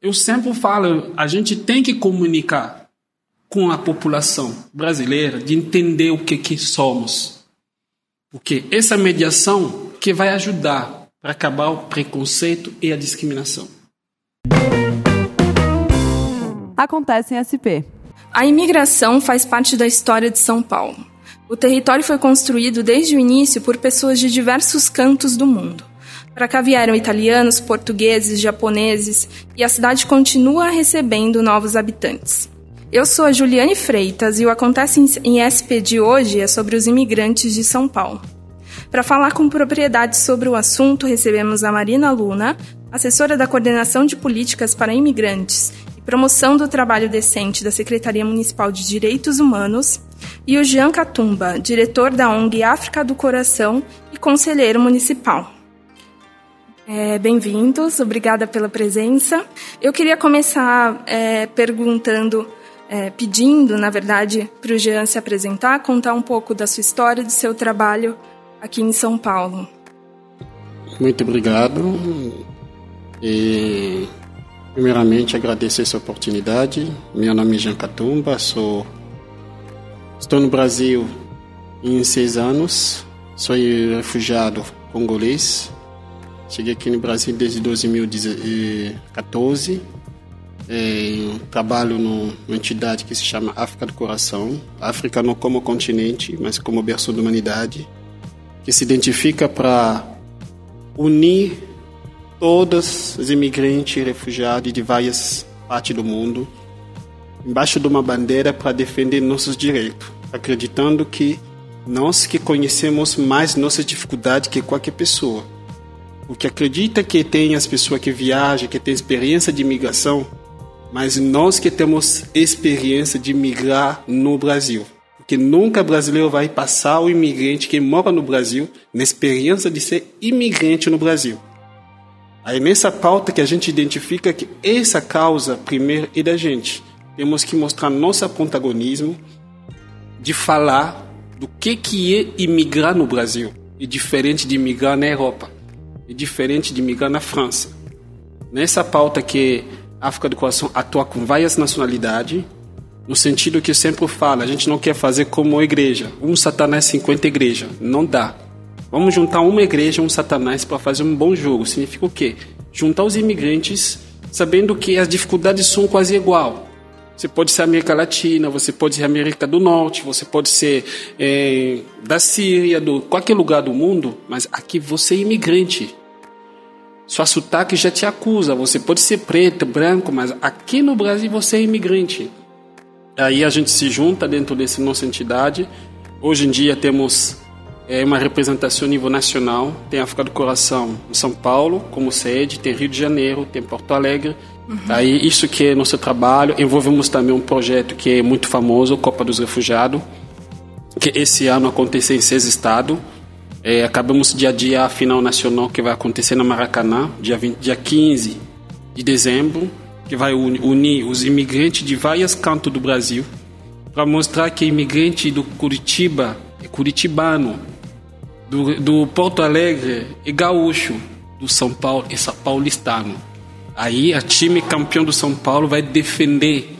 Eu sempre falo, a gente tem que comunicar com a população brasileira de entender o que que somos. Porque essa mediação que vai ajudar para acabar o preconceito e a discriminação. Acontece em SP. A imigração faz parte da história de São Paulo. O território foi construído desde o início por pessoas de diversos cantos do mundo. Para cá vieram italianos, portugueses, japoneses e a cidade continua recebendo novos habitantes. Eu sou a Juliane Freitas e o Acontece em SP de hoje é sobre os imigrantes de São Paulo. Para falar com propriedade sobre o assunto, recebemos a Marina Luna, assessora da Coordenação de Políticas para Imigrantes e Promoção do Trabalho Decente da Secretaria Municipal de Direitos Humanos, e o Jean Catumba, diretor da ONG África do Coração e conselheiro municipal. É, Bem-vindos, obrigada pela presença. Eu queria começar é, perguntando, é, pedindo, na verdade, para o Jean se apresentar, contar um pouco da sua história, do seu trabalho aqui em São Paulo. Muito obrigado. E, primeiramente, agradecer essa oportunidade. Meu nome é Jean Catumba, sou, estou no Brasil em seis anos, sou refugiado congolês. Cheguei aqui no Brasil desde 2014. É, trabalho numa entidade que se chama África do Coração. África não como continente, mas como berço da humanidade que se identifica para unir todos os imigrantes e refugiados de várias partes do mundo embaixo de uma bandeira para defender nossos direitos, acreditando que nós que conhecemos mais nossas dificuldades que qualquer pessoa. O que acredita que tem as pessoas que viajam, que têm experiência de imigração, mas nós que temos experiência de migrar no Brasil que nunca brasileiro vai passar o imigrante que mora no Brasil na experiência de ser imigrante no Brasil. Aí nessa pauta que a gente identifica que essa causa primeiro é da gente. Temos que mostrar nosso protagonismo de falar do que que é imigrar no Brasil. É diferente de imigrar na Europa. É diferente de imigrar na França. Nessa pauta que a África do Coração atua com várias nacionalidades, no sentido que eu sempre falo, a gente não quer fazer como igreja, um satanás 50 igreja, não dá. Vamos juntar uma igreja, um satanás para fazer um bom jogo. Significa o quê? Juntar os imigrantes, sabendo que as dificuldades são quase igual. Você pode ser América Latina, você pode ser América do Norte, você pode ser é, da Síria, do qualquer lugar do mundo, mas aqui você é imigrante. Sua sotaque já te acusa. Você pode ser preto, branco, mas aqui no Brasil você é imigrante. Aí a gente se junta dentro dessa nossa entidade. Hoje em dia temos é, uma representação a nível nacional. Tem África do Coração em São Paulo como sede, tem Rio de Janeiro, tem Porto Alegre. Uhum. Aí isso que é nosso trabalho. Envolvemos também um projeto que é muito famoso, Copa dos Refugiados, que esse ano aconteceu em seis estados. É, acabamos dia a dia a final nacional que vai acontecer na Maracanã, dia, 20, dia 15 de dezembro que vai unir os imigrantes de vários cantos do Brasil para mostrar que imigrante do Curitiba é curitibano, do, do Porto Alegre é gaúcho, do São Paulo é paulistano. Aí a time campeão do São Paulo vai defender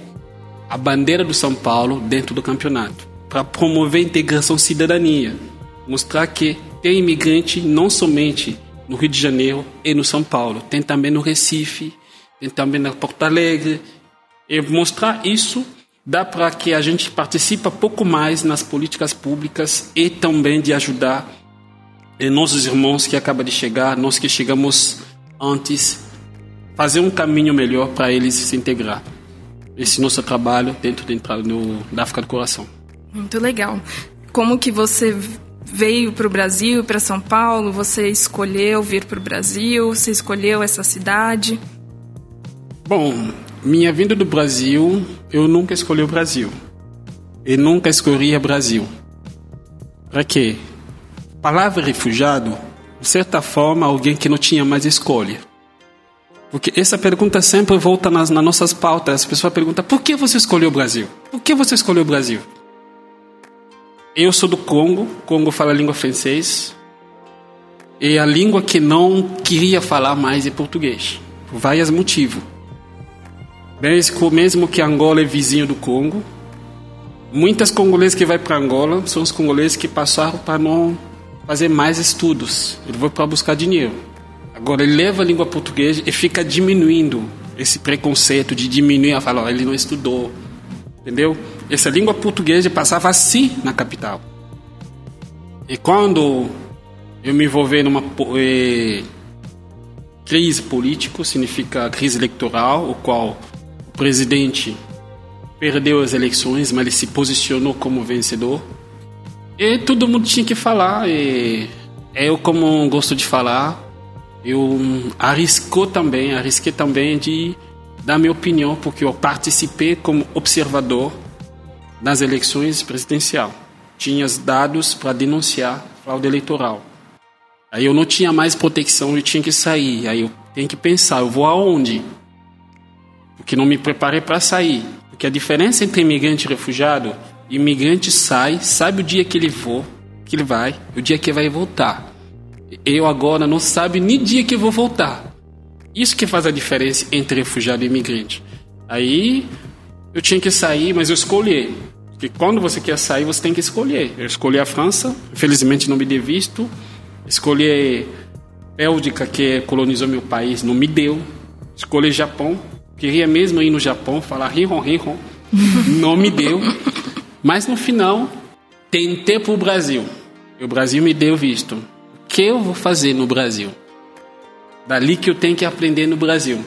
a bandeira do São Paulo dentro do campeonato para promover a integração cidadania, mostrar que tem imigrante não somente no Rio de Janeiro e no São Paulo, tem também no Recife, tem também na Porto Alegre. E mostrar isso dá para que a gente participe pouco mais nas políticas públicas e também de ajudar e nossos irmãos que acabam de chegar, nós que chegamos antes, fazer um caminho melhor para eles se integrar. Esse nosso trabalho dentro do, da África do Coração. Muito legal. Como que você veio para o Brasil, para São Paulo? Você escolheu vir para o Brasil? Você escolheu essa cidade? Bom, minha vinda do Brasil, eu nunca escolhi o Brasil. E nunca escolhi o Brasil. Para quê? Palavra refugiado, de certa forma, alguém que não tinha mais escolha. Porque essa pergunta sempre volta nas, nas nossas pautas. As pessoas perguntam: por que você escolheu o Brasil? Por que você escolheu o Brasil? Eu sou do Congo, Congo fala a língua francês. E a língua que não queria falar mais é português, por vários motivos. Mesmo que Angola é vizinho do Congo, muitas congoleses que vai para Angola são os congoleses que passaram para não fazer mais estudos. Ele vai para buscar dinheiro. Agora ele leva a língua portuguesa e fica diminuindo esse preconceito de diminuir a falar, oh, ele não estudou, entendeu? Essa língua portuguesa passava assim na capital. E quando eu me envolvi numa eh, crise política, significa crise eleitoral, o qual o presidente perdeu as eleições, mas ele se posicionou como vencedor. E todo mundo tinha que falar. E eu, como gosto de falar, eu arriscou também, arrisquei também de dar minha opinião, porque eu participei como observador nas eleições presidencial. Tinha os dados para denunciar fraude eleitoral. Aí eu não tinha mais proteção, eu tinha que sair. Aí eu tenho que pensar, eu vou aonde? Porque não me preparei para sair. Porque a diferença entre imigrante e refugiado, imigrante sai, sabe o dia que ele for, que ele vai, o dia que vai voltar. Eu agora não sabe nem dia que vou voltar. Isso que faz a diferença entre refugiado e imigrante. Aí eu tinha que sair, mas eu escolhi. Porque quando você quer sair, você tem que escolher. Eu escolhi a França, infelizmente não me deu visto. Escolhi Bélgica, que colonizou meu país, não me deu. Escolhi Japão, queria mesmo ir no Japão, falar Rihon, Rihon, não me deu. Mas no final, tentei para o Brasil. E o Brasil me deu visto que eu vou fazer no Brasil? Dali que eu tenho que aprender no Brasil.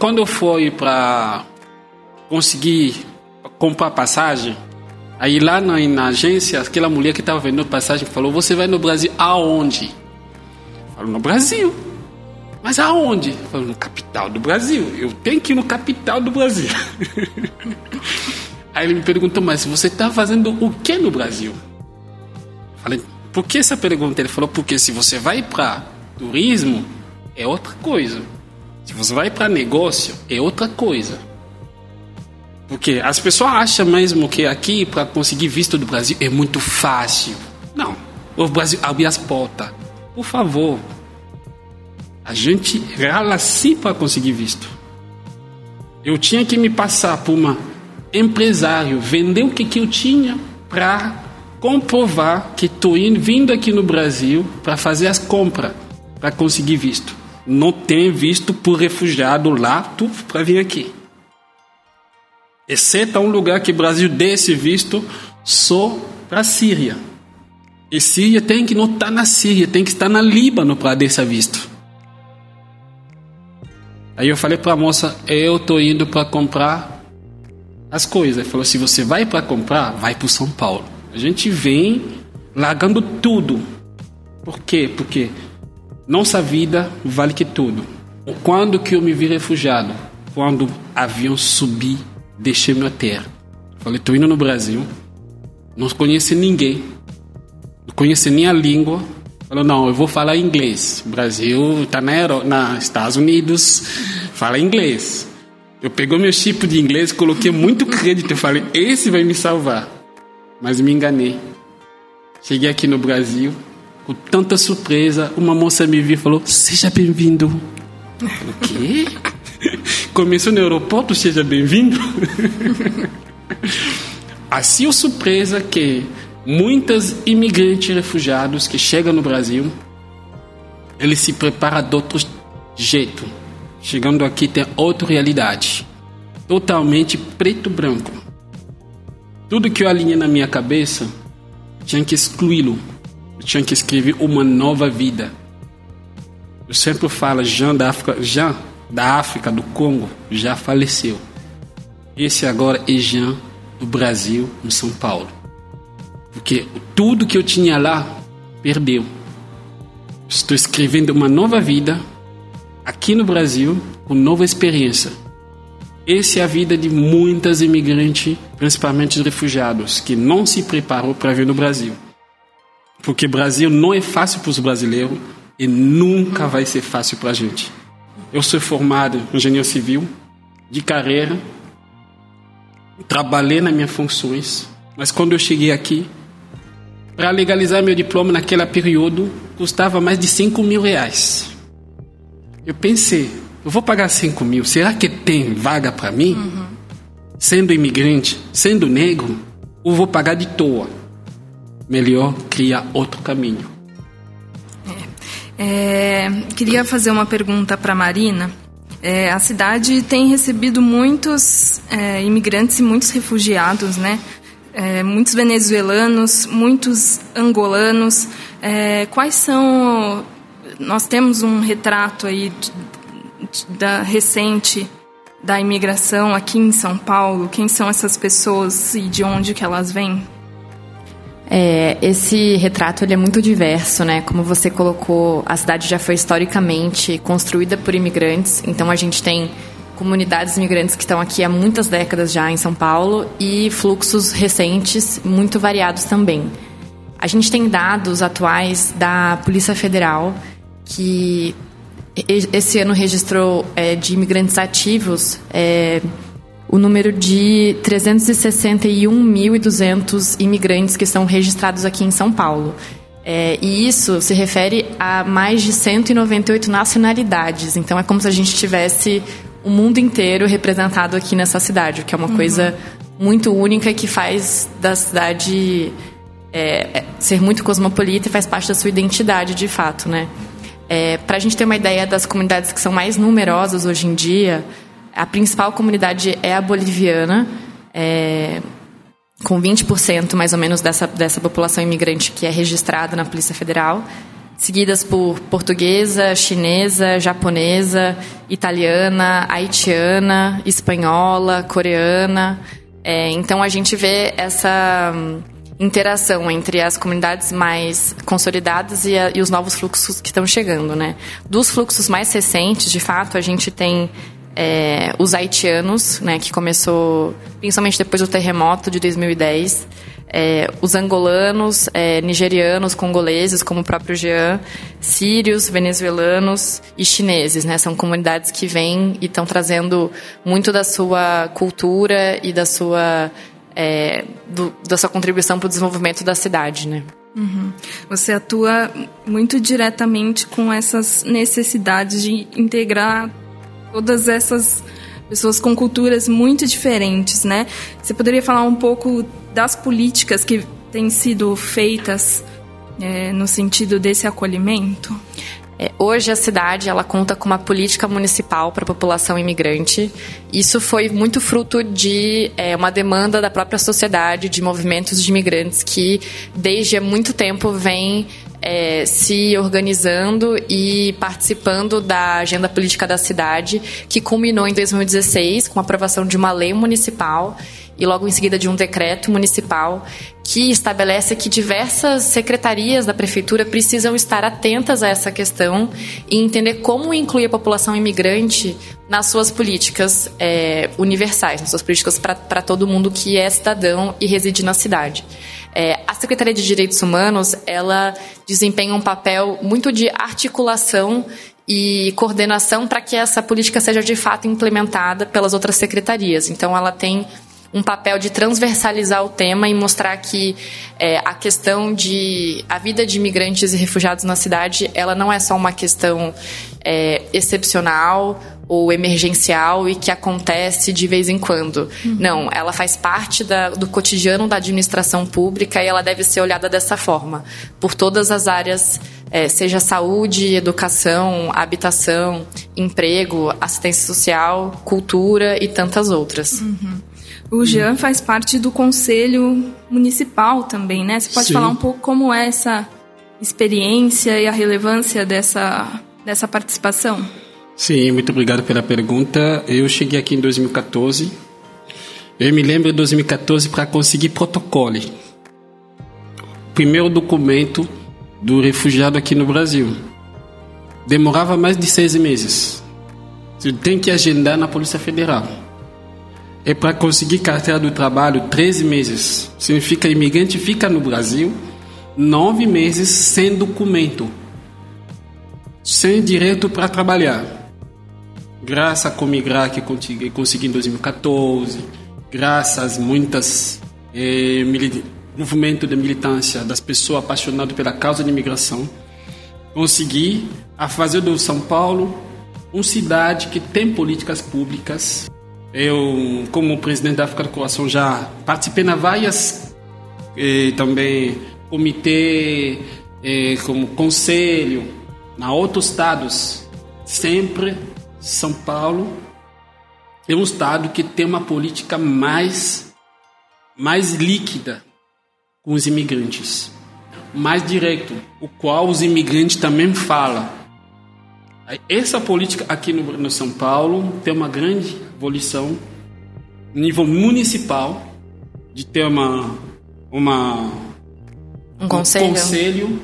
Quando eu fui para conseguir comprar passagem, aí lá na, na agência, aquela mulher que estava vendendo passagem falou: Você vai no Brasil aonde? Eu No Brasil. Mas aonde? Eu No capital do Brasil. Eu tenho que ir no capital do Brasil. aí ele me perguntou: Mas você está fazendo o que no Brasil? Falei: por que essa pergunta? Ele falou, porque se você vai para turismo, é outra coisa. Se você vai para negócio, é outra coisa. Porque as pessoas acham mesmo que aqui, para conseguir visto do Brasil, é muito fácil. Não. O Brasil abre as portas. Por favor. A gente rala sim para conseguir visto. Eu tinha que me passar por uma empresário, vender o que, que eu tinha para comprovar que estou vindo aqui no Brasil para fazer as compras, para conseguir visto. Não tem visto por refugiado lá, tu para vir aqui. Exceto um lugar que o Brasil dê esse visto só para a Síria. E Síria tem que não estar tá na Síria, tem que estar na Líbano para dar esse visto. Aí eu falei para a moça, eu tô indo para comprar as coisas. Ele falou, se você vai para comprar, vai para São Paulo. A gente vem largando tudo. Por quê? Porque nossa vida vale que tudo. Quando que eu me vi refugiado? Quando o avião subi, deixei minha terra. Falei, estou indo no Brasil, não conheço ninguém, não conheço nem a língua. Falou, não, eu vou falar inglês. O Brasil está na, na Estados Unidos, fala inglês. Eu peguei meu chip de inglês, coloquei muito crédito e falei, esse vai me salvar mas me enganei. Cheguei aqui no Brasil, com tanta surpresa, uma moça me viu e falou: Seja bem-vindo. O quê? Começou no aeroporto, seja bem-vindo. assim é surpresa que muitos imigrantes refugiados que chegam no Brasil, eles se preparam de outro jeito. Chegando aqui tem outra realidade. Totalmente preto-branco. Tudo que eu alinhei na minha cabeça, tinha que excluí-lo. Tinha que escrever uma nova vida. Eu sempre falo, Jean da África, Jean da África, do Congo, já faleceu. Esse agora é Jean do Brasil, em São Paulo. Porque tudo que eu tinha lá, perdeu. Estou escrevendo uma nova vida aqui no Brasil, com nova experiência. Essa é a vida de muitas imigrantes, principalmente refugiados, que não se preparou para vir no Brasil. Porque o Brasil não é fácil para os brasileiros e nunca vai ser fácil para a gente. Eu sou formado em engenheiro civil, de carreira, trabalhei nas minhas funções, mas quando eu cheguei aqui, para legalizar meu diploma naquele período, custava mais de 5 mil reais. Eu pensei, eu vou pagar 5 mil, será que tem vaga para mim? Uhum. Sendo imigrante, sendo negro, ou vou pagar de toa? Melhor criar outro caminho. É, queria fazer uma pergunta para Marina. É, a cidade tem recebido muitos é, imigrantes e muitos refugiados, né? É, muitos venezuelanos, muitos angolanos. É, quais são? Nós temos um retrato aí de, de, da recente da imigração aqui em São Paulo. Quem são essas pessoas e de onde que elas vêm? É, esse retrato ele é muito diverso, né? Como você colocou, a cidade já foi historicamente construída por imigrantes, então a gente tem comunidades imigrantes que estão aqui há muitas décadas já em São Paulo e fluxos recentes muito variados também. A gente tem dados atuais da Polícia Federal que esse ano registrou é, de imigrantes ativos é, o número de 361.200 imigrantes que estão registrados aqui em São Paulo. É, e isso se refere a mais de 198 nacionalidades. Então é como se a gente tivesse o mundo inteiro representado aqui nessa cidade, o que é uma uhum. coisa muito única que faz da cidade é, é ser muito cosmopolita e faz parte da sua identidade de fato, né? É, Para a gente ter uma ideia das comunidades que são mais numerosas hoje em dia, a principal comunidade é a boliviana, é, com 20% mais ou menos dessa, dessa população imigrante que é registrada na Polícia Federal, seguidas por portuguesa, chinesa, japonesa, italiana, haitiana, espanhola, coreana. É, então a gente vê essa interação entre as comunidades mais consolidadas e, a, e os novos fluxos que estão chegando, né? Dos fluxos mais recentes, de fato, a gente tem é, os haitianos, né, que começou principalmente depois do terremoto de 2010, é, os angolanos, é, nigerianos, congoleses, como o próprio Jean, sírios, venezuelanos e chineses, né? São comunidades que vêm e estão trazendo muito da sua cultura e da sua é, do, da sua contribuição para o desenvolvimento da cidade, né? Uhum. Você atua muito diretamente com essas necessidades de integrar todas essas pessoas com culturas muito diferentes, né? Você poderia falar um pouco das políticas que têm sido feitas é, no sentido desse acolhimento? É, hoje a cidade ela conta com uma política municipal para a população imigrante. Isso foi muito fruto de é, uma demanda da própria sociedade, de movimentos de imigrantes que desde há muito tempo vêm é, se organizando e participando da agenda política da cidade, que culminou em 2016 com a aprovação de uma lei municipal e logo em seguida de um decreto municipal que estabelece que diversas secretarias da prefeitura precisam estar atentas a essa questão e entender como incluir a população imigrante nas suas políticas é, universais, nas suas políticas para todo mundo que é cidadão e reside na cidade. É, a Secretaria de Direitos Humanos ela desempenha um papel muito de articulação e coordenação para que essa política seja de fato implementada pelas outras secretarias. Então, ela tem um papel de transversalizar o tema e mostrar que é, a questão de a vida de imigrantes e refugiados na cidade ela não é só uma questão é, excepcional ou emergencial e que acontece de vez em quando. Uhum. Não, ela faz parte da, do cotidiano da administração pública e ela deve ser olhada dessa forma, por todas as áreas, é, seja saúde, educação, habitação, emprego, assistência social, cultura e tantas outras. Uhum. O Jean hum. faz parte do conselho municipal também, né? Você pode Sim. falar um pouco como é essa experiência e a relevância dessa, dessa participação? Sim, muito obrigado pela pergunta. Eu cheguei aqui em 2014. Eu me lembro de 2014 para conseguir protocolo. Primeiro documento do refugiado aqui no Brasil. Demorava mais de seis meses. Você tem que agendar na Polícia Federal é para conseguir carteira do trabalho 13 meses. Significa imigrante fica no Brasil nove meses sem documento, sem direito para trabalhar. Graças a Comigrar que consegui em 2014, graças a muitas eh, movimento de militância das pessoas apaixonadas pela causa de imigração, consegui a fazer do São Paulo uma cidade que tem políticas públicas. Eu, como presidente da África do Coração, já participei na várias eh, também comitê, como conselho, na outros estados. Sempre São Paulo é um estado que tem uma política mais mais líquida com os imigrantes, mais direto, o qual os imigrantes também falam. Essa política aqui no, no São Paulo tem uma grande evolução nível municipal de ter uma uma um conselho, um conselho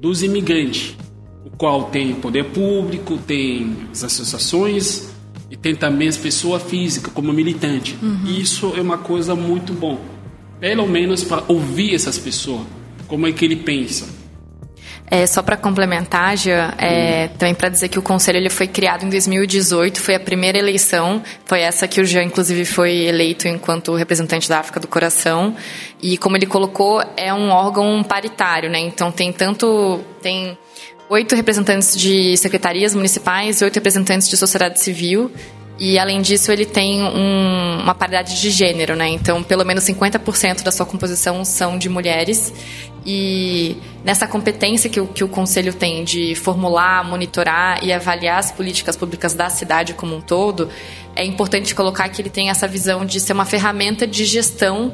dos imigrantes, o qual tem poder público, tem as associações e tem também as pessoas físicas como militante. Uhum. Isso é uma coisa muito bom, pelo menos para ouvir essas pessoas, como é que ele pensa. É, só para complementar, Jean, é, também para dizer que o conselho ele foi criado em 2018, foi a primeira eleição, foi essa que o Jean, inclusive, foi eleito enquanto representante da África do Coração. E como ele colocou, é um órgão paritário, né? Então tem tanto. tem oito representantes de secretarias municipais e oito representantes de sociedade civil. E, além disso, ele tem um, uma paridade de gênero, né? Então, pelo menos 50% da sua composição são de mulheres. E nessa competência que o, que o Conselho tem de formular, monitorar e avaliar as políticas públicas da cidade como um todo, é importante colocar que ele tem essa visão de ser uma ferramenta de gestão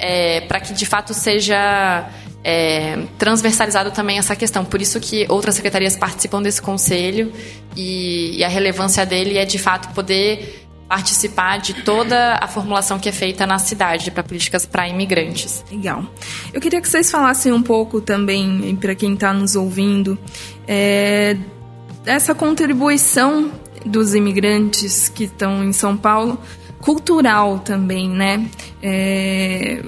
é, para que, de fato, seja é, transversalizado também essa questão. Por isso que outras secretarias participam desse conselho e, e a relevância dele é de fato poder participar de toda a formulação que é feita na cidade para políticas para imigrantes. Legal. Eu queria que vocês falassem um pouco também, para quem está nos ouvindo, é, dessa contribuição dos imigrantes que estão em São Paulo, cultural também, né? É,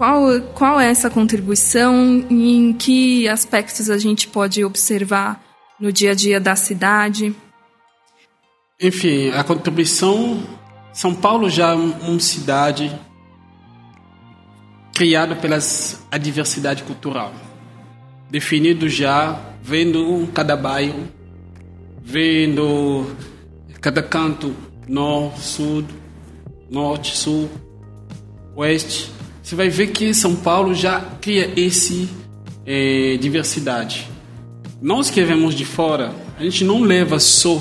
qual, qual é essa contribuição e em que aspectos a gente pode observar no dia a dia da cidade? Enfim, a contribuição. São Paulo já é uma cidade criada pelas a diversidade cultural, definido já vendo cada bairro, vendo cada canto, norte, sul, norte, sul, oeste, você vai ver que São Paulo já cria esse é, diversidade. Nós que vemos de fora, a gente não leva só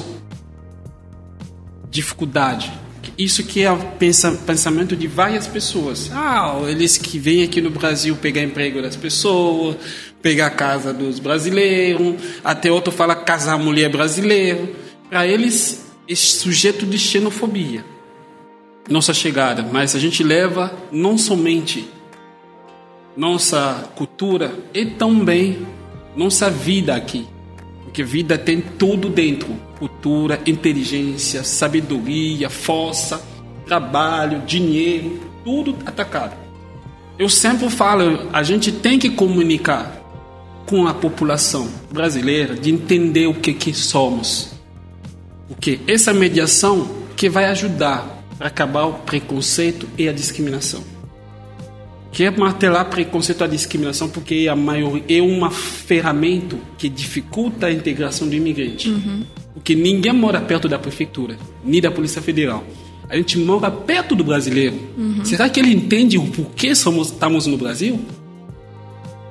dificuldade. Isso que é o pensamento de várias pessoas. Ah, eles que vêm aqui no Brasil pegar emprego das pessoas, pegar a casa dos brasileiros, até outro fala casar mulher brasileiro. Para eles, esse sujeito de xenofobia nossa chegada, mas a gente leva não somente nossa cultura e também nossa vida aqui. Porque vida tem tudo dentro: cultura, inteligência, sabedoria, força, trabalho, dinheiro, tudo atacado. Eu sempre falo, a gente tem que comunicar com a população brasileira de entender o que que somos. Porque essa mediação que vai ajudar para acabar o preconceito e a discriminação. Quer martelar preconceito e a discriminação porque a maioria é uma ferramenta que dificulta a integração do imigrante. Uhum. Porque ninguém mora perto da prefeitura, nem da Polícia Federal. A gente mora perto do brasileiro. Uhum. Será que ele entende o porquê somos, estamos no Brasil?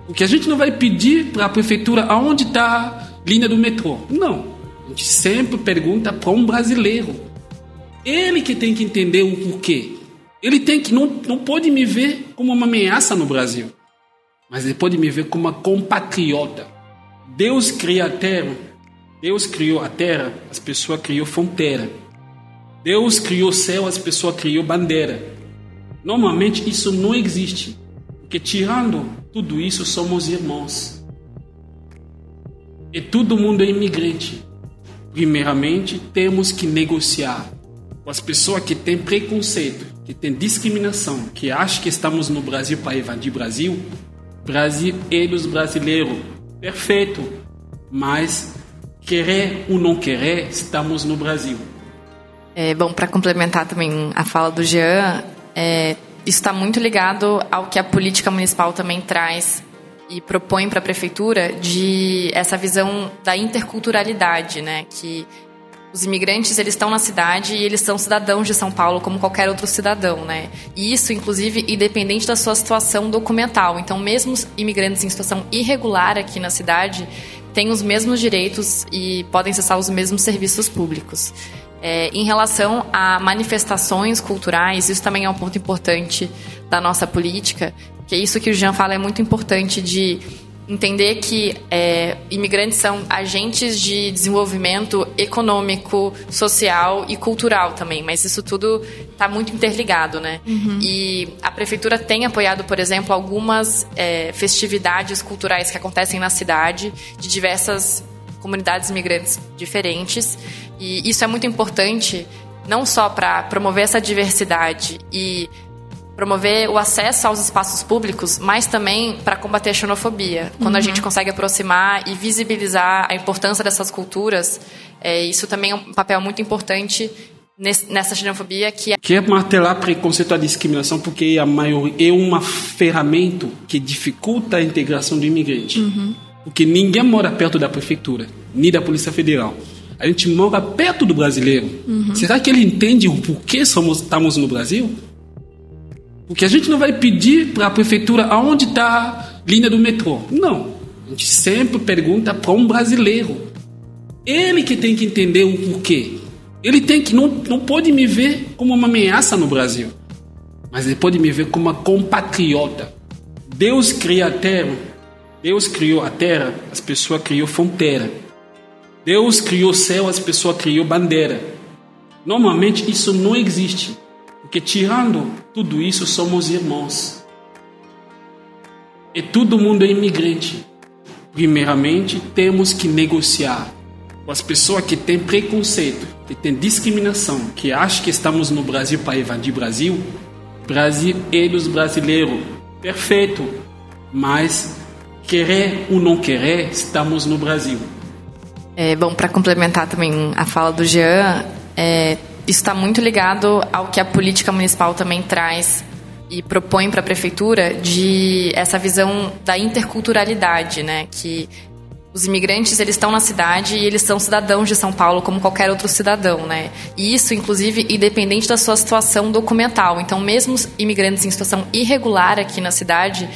Porque a gente não vai pedir para a prefeitura aonde está a linha do metrô. Não. A gente sempre pergunta para um brasileiro. Ele que tem que entender o porquê. Ele tem que não, não pode me ver como uma ameaça no Brasil, mas ele pode me ver como uma compatriota. Deus cria a terra, Deus criou a terra, as pessoas criou fronteira. Deus criou o céu, as pessoas criou bandeira. Normalmente isso não existe, porque tirando tudo isso somos irmãos. E todo mundo é imigrante. Primeiramente, temos que negociar com as pessoas que têm preconceito, que têm discriminação, que acham que estamos no Brasil para invadir Brasil, Brasil dos brasileiros. Perfeito. Mas, querer ou não querer, estamos no Brasil. É, bom, para complementar também a fala do Jean, é, isso está muito ligado ao que a política municipal também traz e propõe para a prefeitura de essa visão da interculturalidade, né? Que os imigrantes eles estão na cidade e eles são cidadãos de São Paulo como qualquer outro cidadão, né? E isso, inclusive, independente da sua situação documental. Então, mesmo imigrantes em situação irregular aqui na cidade têm os mesmos direitos e podem acessar os mesmos serviços públicos. É, em relação a manifestações culturais, isso também é um ponto importante da nossa política, que é isso que o Jean fala é muito importante de entender que é, imigrantes são agentes de desenvolvimento econômico, social e cultural também, mas isso tudo está muito interligado, né? Uhum. E a prefeitura tem apoiado, por exemplo, algumas é, festividades culturais que acontecem na cidade de diversas comunidades imigrantes diferentes, e isso é muito importante não só para promover essa diversidade e promover o acesso aos espaços públicos, mas também para combater a xenofobia. Quando uhum. a gente consegue aproximar e visibilizar a importância dessas culturas, é, isso também é um papel muito importante nessa xenofobia que é... que é martelar preconceito e discriminação porque a maioria é uma ferramenta que dificulta a integração do imigrante uhum. porque ninguém mora perto da prefeitura nem da polícia federal a gente mora perto do brasileiro uhum. será que ele entende o porquê somos estamos no Brasil porque a gente não vai pedir para a prefeitura aonde está a linha do metrô. Não. A gente sempre pergunta para um brasileiro. Ele que tem que entender o porquê. Ele tem que não, não pode me ver como uma ameaça no Brasil, mas ele pode me ver como uma compatriota. Deus cria a terra. Deus criou a terra, as pessoas criou fronteira. Deus criou o céu, as pessoas criou bandeira. Normalmente isso não existe. Porque tirando tudo isso, somos irmãos. E todo mundo é imigrante. Primeiramente, temos que negociar com as pessoas que têm preconceito, que têm discriminação, que acham que estamos no Brasil para invadir Brasil. Brasil dos brasileiros. Perfeito. Mas, querer ou não querer, estamos no Brasil. É, bom, para complementar também a fala do Jean, é, está muito ligado ao que a política municipal também traz e propõe para a prefeitura de essa visão da interculturalidade, né? Que os imigrantes eles estão na cidade e eles são cidadãos de São Paulo como qualquer outro cidadão, né? E isso, inclusive, independente da sua situação documental. Então, mesmo os imigrantes em situação irregular aqui na cidade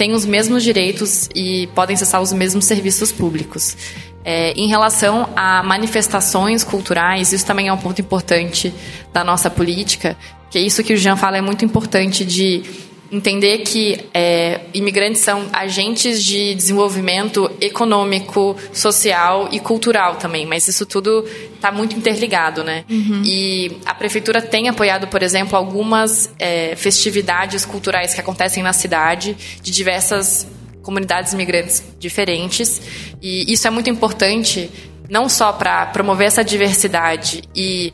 têm os mesmos direitos e podem acessar os mesmos serviços públicos. É, em relação a manifestações culturais, isso também é um ponto importante da nossa política, que é isso que o Jean fala é muito importante de entender que é, imigrantes são agentes de desenvolvimento econômico, social e cultural também, mas isso tudo está muito interligado, né? Uhum. E a prefeitura tem apoiado, por exemplo, algumas é, festividades culturais que acontecem na cidade de diversas comunidades imigrantes diferentes. E isso é muito importante, não só para promover essa diversidade e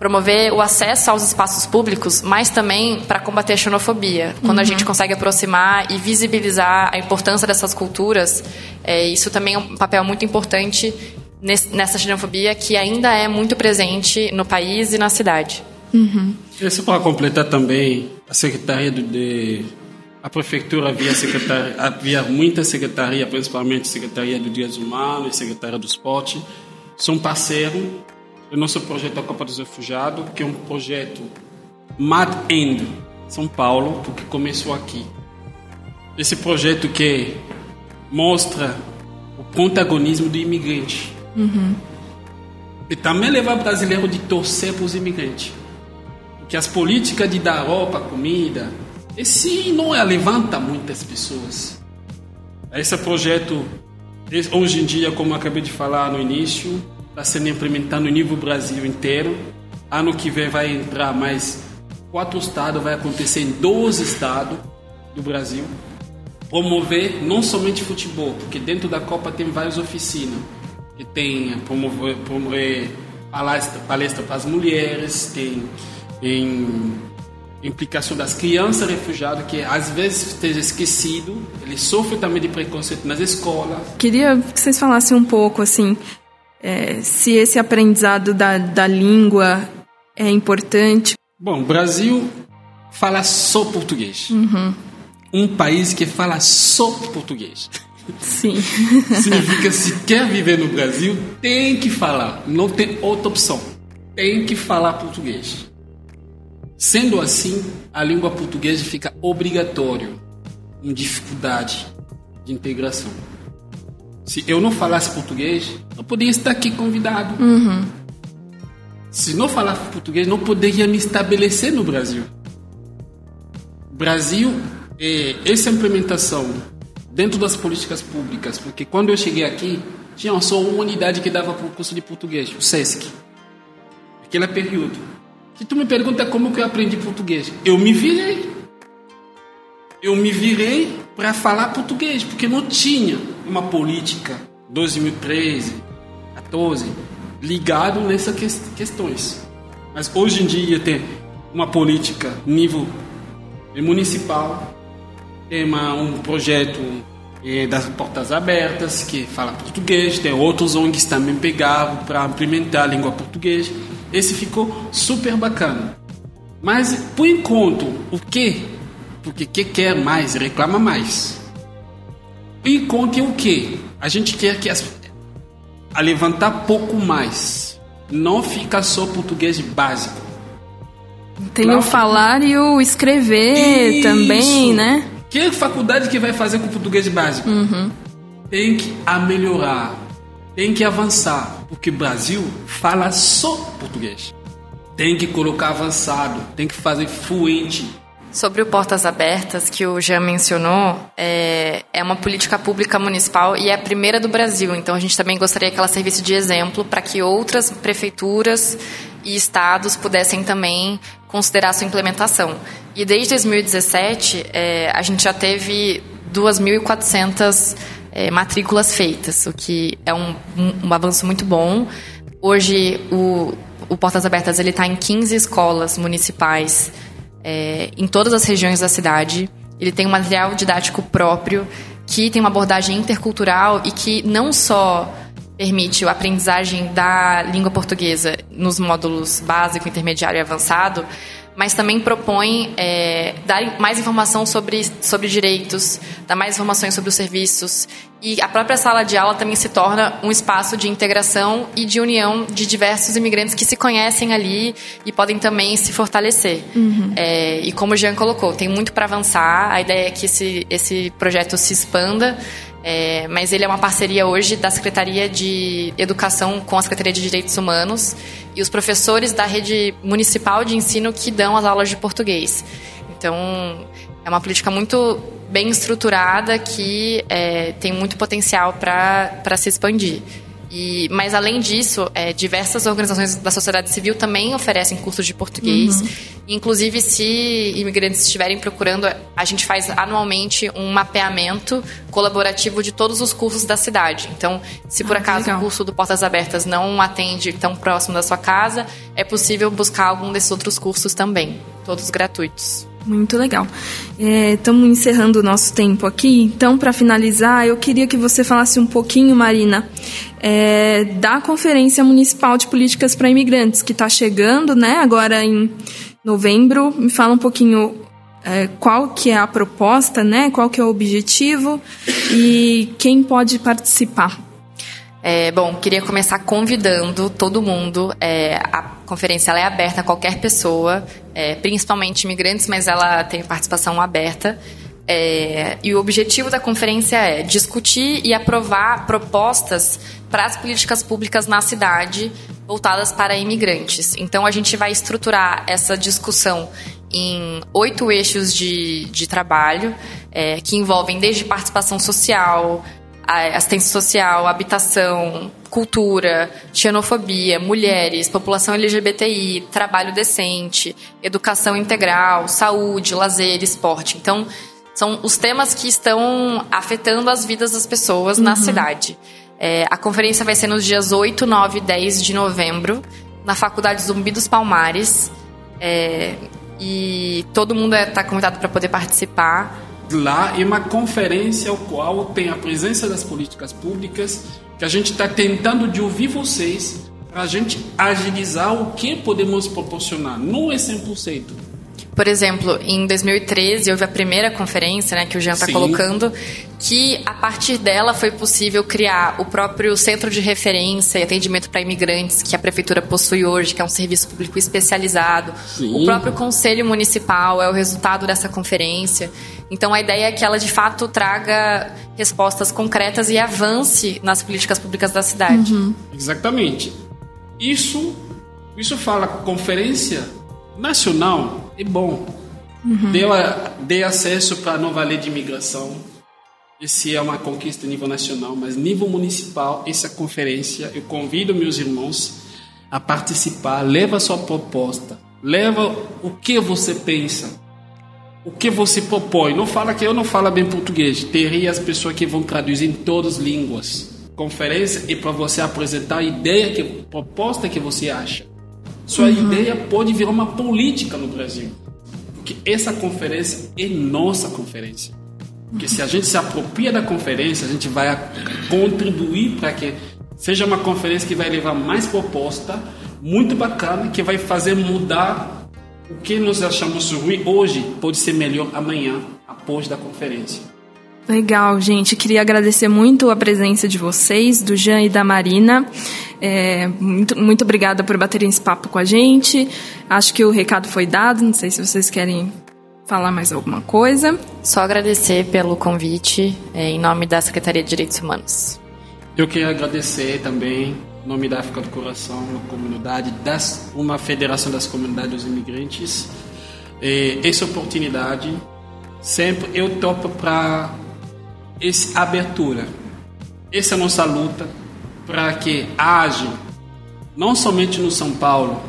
promover o acesso aos espaços públicos, mas também para combater a xenofobia. Quando uhum. a gente consegue aproximar e visibilizar a importância dessas culturas, é, isso também é um papel muito importante nessa xenofobia que ainda é muito presente no país e na cidade. Uhum. Isso para completar também, a Secretaria de a prefeitura havia, secretaria, havia muita secretaria, principalmente Secretaria do Dias Humanos e Secretaria do Esporte, são parceiros do nosso projeto da Copa dos Refugiados, que é um projeto Mad End São Paulo, porque começou aqui. Esse projeto que mostra o protagonismo do imigrante. Uhum. E também levar o brasileiro de torcer para os imigrantes. Porque as políticas de dar roupa, comida, esse não é, levanta muitas pessoas. Esse projeto, hoje em dia, como acabei de falar no início, está sendo implementado no nível Brasil inteiro. Ano que vem vai entrar mais quatro estados, vai acontecer em 12 estados do Brasil. Promover não somente futebol, porque dentro da Copa tem várias oficinas. Que tem promover, promover palestra, palestra para as mulheres, tem em implicação das crianças refugiadas, que às vezes esteja esquecido, ele sofre também de preconceito nas escolas. Queria que vocês falassem um pouco, assim, é, se esse aprendizado da, da língua é importante. Bom, o Brasil fala só português. Uhum. Um país que fala só português. Sim. Significa se quer viver no Brasil, tem que falar, não tem outra opção. Tem que falar português. Sendo assim, a língua portuguesa fica obrigatório, em dificuldade de integração. Se eu não falasse português, eu poderia estar aqui convidado. Uhum. Se não falasse português, não poderia me estabelecer no Brasil. Brasil, é, essa implementação dentro das políticas públicas, porque quando eu cheguei aqui, tinha só uma unidade que dava para o curso de português, o SESC. Aquele período. Se tu me pergunta como que eu aprendi português, eu me virei. Eu me virei para falar português, porque não tinha uma política 2013, 14 ligado nessas questões. Mas hoje em dia tem uma política nível municipal, tem uma, um projeto é, das portas abertas que fala português, tem outros ONGs também pegavam para implementar a língua portuguesa. Esse ficou super bacana. Mas por enquanto, o que? Porque quem quer mais reclama mais. Por enquanto é o que? A gente quer que as, a levantar pouco mais. Não fica só português básico. Tem claro. o falar e o escrever Isso. também, né? Que faculdade que vai fazer com português básico? Uhum. Tem que melhorar, tem que avançar, porque o Brasil fala só português. Tem que colocar avançado, tem que fazer fluente. Sobre o Portas Abertas, que o Jean mencionou, é, é uma política pública municipal e é a primeira do Brasil. Então, a gente também gostaria que ela servisse de exemplo para que outras prefeituras e estados pudessem também considerar sua implementação. E desde 2017, é, a gente já teve 2.400 é, matrículas feitas, o que é um, um, um avanço muito bom. Hoje, o, o Portas Abertas está em 15 escolas municipais é, em todas as regiões da cidade. Ele tem um material didático próprio que tem uma abordagem intercultural e que não só permite a aprendizagem da língua portuguesa nos módulos básico, intermediário e avançado, mas também propõe é, dar mais informação sobre, sobre direitos, dar mais informações sobre os serviços. E a própria sala de aula também se torna um espaço de integração e de união de diversos imigrantes que se conhecem ali e podem também se fortalecer. Uhum. É, e como o Jean colocou, tem muito para avançar, a ideia é que esse, esse projeto se expanda. É, mas ele é uma parceria hoje da Secretaria de Educação com a Secretaria de Direitos Humanos e os professores da rede municipal de ensino que dão as aulas de português. Então, é uma política muito bem estruturada que é, tem muito potencial para se expandir. E, mas além disso, é, diversas organizações da sociedade civil também oferecem cursos de português. Uhum. Inclusive, se imigrantes estiverem procurando, a gente faz anualmente um mapeamento colaborativo de todos os cursos da cidade. Então, se por ah, acaso legal. o curso do Portas Abertas não atende tão próximo da sua casa, é possível buscar algum desses outros cursos também, todos gratuitos. Muito legal. Estamos é, encerrando o nosso tempo aqui. Então, para finalizar, eu queria que você falasse um pouquinho, Marina, é, da Conferência Municipal de Políticas para Imigrantes, que está chegando, né? Agora em novembro. Me fala um pouquinho é, qual que é a proposta, né? Qual que é o objetivo e quem pode participar. É, bom, queria começar convidando todo mundo. É, a conferência é aberta a qualquer pessoa, é, principalmente imigrantes, mas ela tem participação aberta. É, e o objetivo da conferência é discutir e aprovar propostas para as políticas públicas na cidade voltadas para imigrantes. Então, a gente vai estruturar essa discussão em oito eixos de, de trabalho, é, que envolvem desde participação social, assistência social, habitação, cultura, xenofobia, mulheres, população LGBTI, trabalho decente, educação integral, saúde, lazer, esporte. Então, são os temas que estão afetando as vidas das pessoas uhum. na cidade. É, a conferência vai ser nos dias 8, 9 e 10 de novembro, na Faculdade Zumbi dos Palmares. É, e todo mundo está é, convidado para poder participar lá é uma conferência ao qual tem a presença das políticas públicas, que a gente está tentando de ouvir vocês para a gente agilizar o que podemos proporcionar. Não é 100%. Por exemplo, em 2013 houve a primeira conferência, né, que o Jean está colocando, que a partir dela foi possível criar o próprio centro de referência e atendimento para imigrantes que a prefeitura possui hoje, que é um serviço público especializado. Sim. O próprio conselho municipal é o resultado dessa conferência. Então a ideia é que ela de fato traga respostas concretas e avance nas políticas públicas da cidade. Uhum. Exatamente. Isso isso fala conferência nacional é bom. Uhum. Deu, deu acesso para a nova lei de imigração esse é uma conquista a nível nacional, mas nível municipal, essa conferência, eu convido meus irmãos a participar, leva a sua proposta, leva o que você pensa, o que você propõe. Não fala que eu não falo bem português, teria as pessoas que vão traduzir em todas as línguas. Conferência é para você apresentar a ideia, que, proposta que você acha. Sua uhum. ideia pode virar uma política no Brasil. Porque essa conferência é nossa conferência. Porque se a gente se apropria da conferência, a gente vai contribuir para que seja uma conferência que vai levar mais proposta, muito bacana, que vai fazer mudar o que nós achamos ruim hoje, pode ser melhor amanhã, após da conferência. Legal, gente. Queria agradecer muito a presença de vocês, do Jean e da Marina. É, muito, muito obrigada por baterem esse papo com a gente. Acho que o recado foi dado. Não sei se vocês querem falar mais alguma coisa? Só agradecer pelo convite é, em nome da Secretaria de Direitos Humanos. Eu queria agradecer também, em nome da África do Coração, uma comunidade, das, uma federação das comunidades dos imigrantes, é, essa oportunidade. Sempre eu topo para essa abertura. Essa é a nossa luta para que haja, não somente no São Paulo,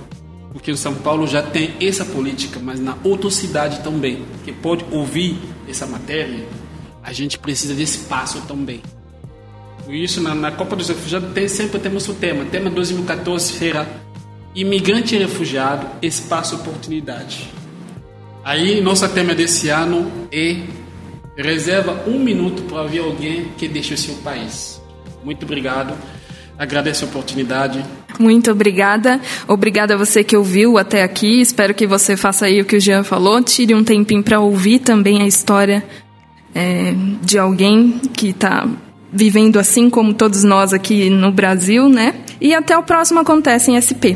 porque o São Paulo já tem essa política, mas na outra cidade também, que pode ouvir essa matéria, a gente precisa de espaço também. Por isso, na, na Copa dos Refugiados tem, sempre temos o tema, tema 2014 será Imigrante e Refugiado, Espaço e Oportunidade. Aí, nosso tema desse ano é Reserva um minuto para ouvir alguém que deixa o seu país. Muito obrigado. Agradeço a oportunidade. Muito obrigada. Obrigada a você que ouviu até aqui. Espero que você faça aí o que o Jean falou. Tire um tempinho para ouvir também a história é, de alguém que está vivendo assim como todos nós aqui no Brasil, né? E até o próximo Acontece em SP.